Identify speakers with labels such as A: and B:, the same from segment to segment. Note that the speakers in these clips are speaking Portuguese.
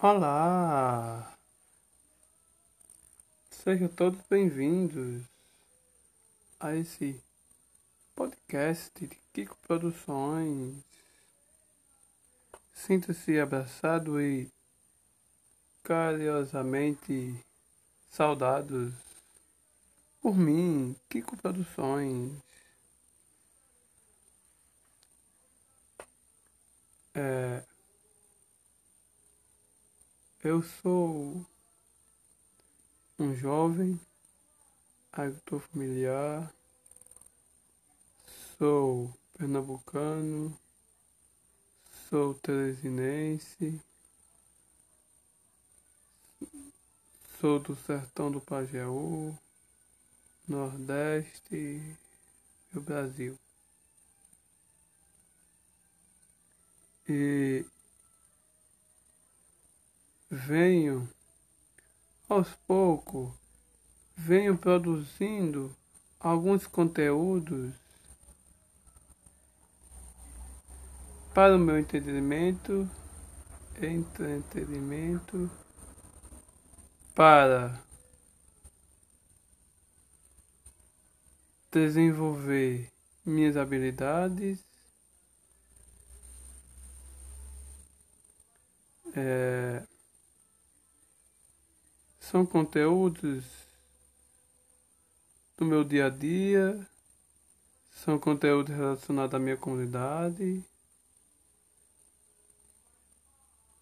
A: Olá! Sejam todos bem-vindos a esse podcast de Kiko Produções. Sinta-se abraçado e carinhosamente saudados por mim, Kiko Produções. Eu sou um jovem agricultor familiar, sou pernambucano, sou teresinense, sou do sertão do Pajeú, Nordeste do Brasil. E venho aos poucos, venho produzindo alguns conteúdos para o meu entretenimento, entretenimento, para desenvolver minhas habilidades, é, são conteúdos do meu dia a dia, são conteúdos relacionados à minha comunidade.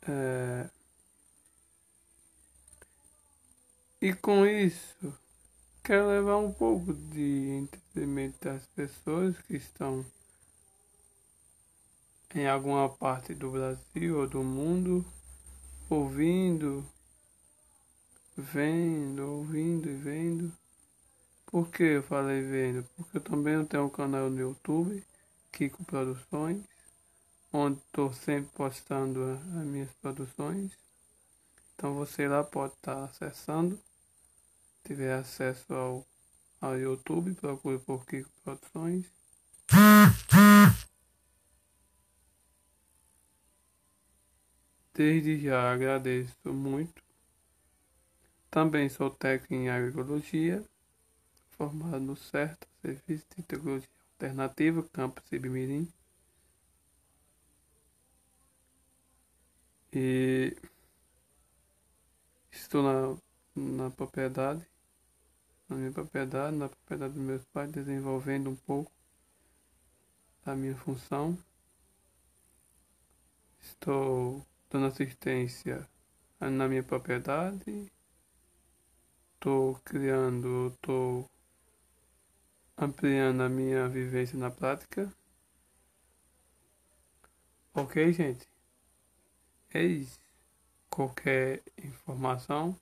A: É, e com isso, quero levar um pouco de entretenimento das pessoas que estão em alguma parte do Brasil ou do mundo ouvindo vendo, ouvindo e vendo. Por que eu falei vendo? Porque eu também tenho um canal no YouTube, Kiko Produções, onde estou sempre postando as minhas produções. Então você lá pode estar acessando. Se tiver acesso ao, ao YouTube, procure por Kiko Produções. Desde já agradeço muito também sou técnico em agroecologia, formado no CERTA, Serviço de Tecnologia Alternativa, Campus Ibimirim. E estou na, na propriedade, na minha propriedade, na propriedade dos meus pais, desenvolvendo um pouco da minha função. Estou dando assistência na minha propriedade estou criando, estou ampliando a minha vivência na prática. Ok, gente? Eis qualquer informação,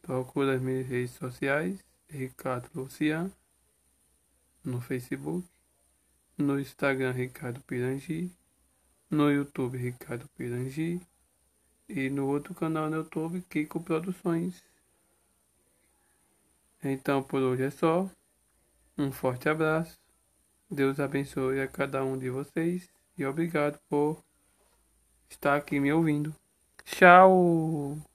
A: procura as minhas redes sociais, Ricardo Lucian, no Facebook, no Instagram Ricardo Pirangi, no YouTube Ricardo Pirangi e no outro canal no YouTube Kiko Produções. Então por hoje é só. Um forte abraço. Deus abençoe a cada um de vocês e obrigado por estar aqui me ouvindo. Tchau!